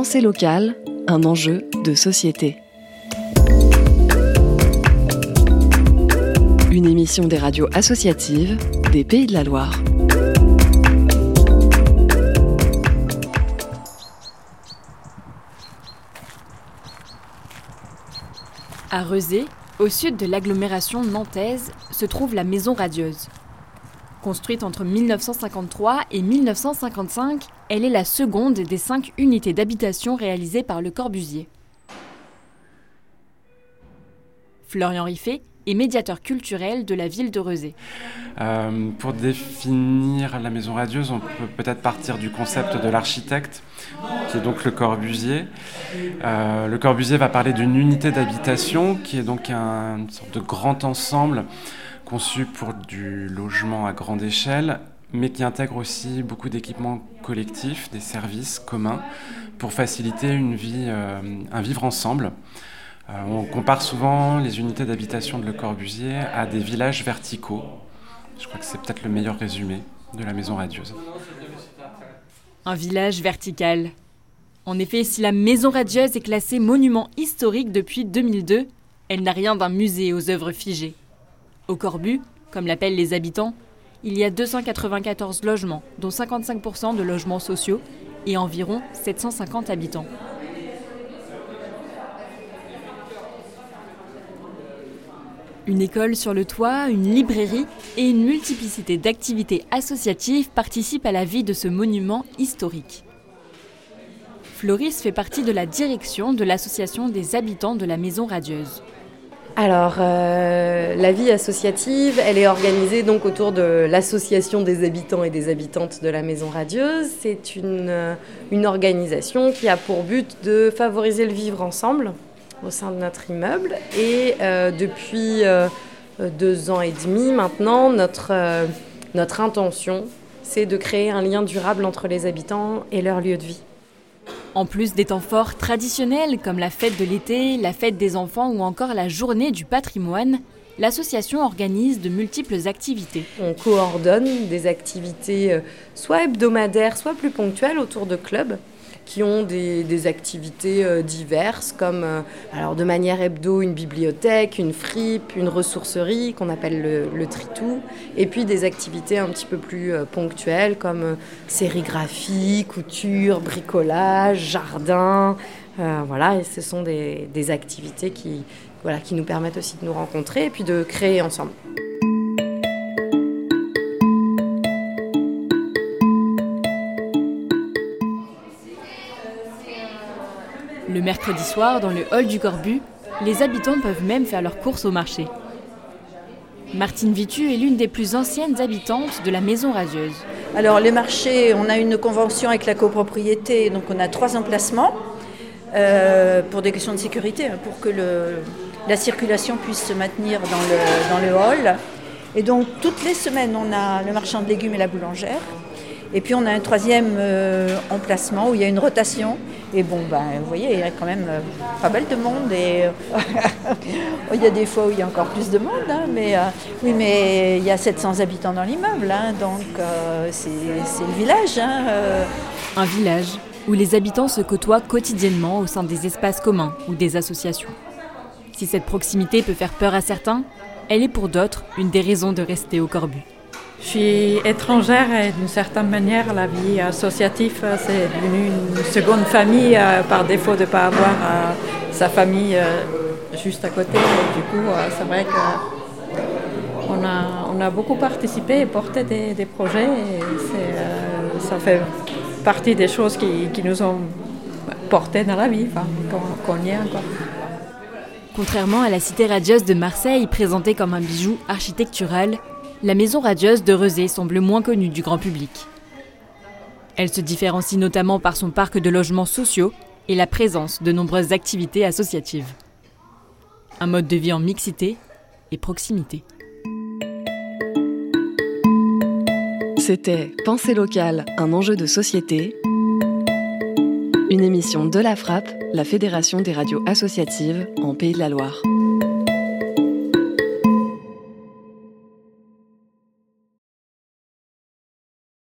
Pensée locale, un enjeu de société. Une émission des radios associatives des Pays de la Loire. À Rezé, au sud de l'agglomération nantaise, se trouve la Maison Radieuse. Construite entre 1953 et 1955, elle est la seconde des cinq unités d'habitation réalisées par Le Corbusier. Florian Riffet est médiateur culturel de la ville de Rezé. Euh, pour définir la maison radieuse, on peut peut-être partir du concept de l'architecte, qui est donc Le Corbusier. Euh, le Corbusier va parler d'une unité d'habitation qui est donc un, une sorte de grand ensemble conçu pour du logement à grande échelle, mais qui intègre aussi beaucoup d'équipements collectifs, des services communs, pour faciliter une vie, euh, un vivre ensemble. Euh, on compare souvent les unités d'habitation de Le Corbusier à des villages verticaux. Je crois que c'est peut-être le meilleur résumé de la maison radieuse. Un village vertical. En effet, si la maison radieuse est classée monument historique depuis 2002, elle n'a rien d'un musée aux œuvres figées. Au Corbu, comme l'appellent les habitants, il y a 294 logements, dont 55% de logements sociaux et environ 750 habitants. Une école sur le toit, une librairie et une multiplicité d'activités associatives participent à la vie de ce monument historique. Floris fait partie de la direction de l'association des habitants de la Maison Radieuse. Alors, euh, la vie associative, elle est organisée donc autour de l'association des habitants et des habitantes de la Maison Radieuse. C'est une, euh, organisation qui a pour but de favoriser le vivre ensemble au sein de notre immeuble. Et euh, depuis deux ans et demi maintenant, notre, notre intention, c'est de créer un lien durable entre les habitants et leur lieu de vie. En plus des temps forts traditionnels comme la fête de l'été, la fête des enfants ou encore la journée du patrimoine, l'association organise de multiples activités. On coordonne des activités euh, soit hebdomadaires, soit plus ponctuelles autour de clubs qui ont des, activités euh, diverses comme euh, de manière hebdo une bibliothèque, une fripe, une ressourcerie qu'on appelle le, tritou et puis des activités un petit peu plus euh, ponctuelles comme sérigraphie, couture, bricolage, jardin. Voilà, et ce sont des, des activités qui, voilà, qui nous permettent aussi de nous rencontrer et puis de créer ensemble. Mercredi soir, dans le hall du Corbu, les habitants peuvent même faire leurs courses au marché. Martine Vitu est l'une des plus anciennes habitantes de la Maison Radieuse. Alors les marchés, on a une convention avec la copropriété, donc on a trois emplacements euh, pour des questions de sécurité, hein, pour que la circulation puisse se maintenir dans le, dans le hall. Et donc toutes les semaines, on a le marchand de légumes et la boulangère. Et puis on a un troisième euh, emplacement où il y a une rotation. Et bon, ben, vous voyez, il y a quand même euh, pas mal de monde. Et il y a des fois où il y a encore plus de monde. Hein, mais euh, oui, mais il y a 700 habitants dans l'immeuble. Hein, donc euh, c'est le village. Hein, Un village où les habitants se côtoient quotidiennement au sein des espaces communs ou des associations. Si cette proximité peut faire peur à certains, elle est pour d'autres une des raisons de rester au Corbu. Je suis étrangère et d'une certaine manière, la vie associative, c'est devenu une seconde famille euh, par défaut de ne pas avoir euh, sa famille euh, juste à côté. Du coup, euh, c'est vrai qu'on a, beaucoup participé et porté des, projets et euh, ça fait partie des choses qui, nous ont portés dans la vie, enfin, qu'on, qu'on y est encore. Contrairement à la cité radieuse de Marseille, présentée comme un bijou architectural, la maison radieuse de Rezé semble moins connue du grand public. Elle se différencie notamment par son parc de logements sociaux et la présence de nombreuses activités associatives. Un mode de vie en mixité et proximité. C'était Pensée locale, un enjeu de société. Une émission de la Frappe, la Fédération des radios associatives en Pays de la Loire.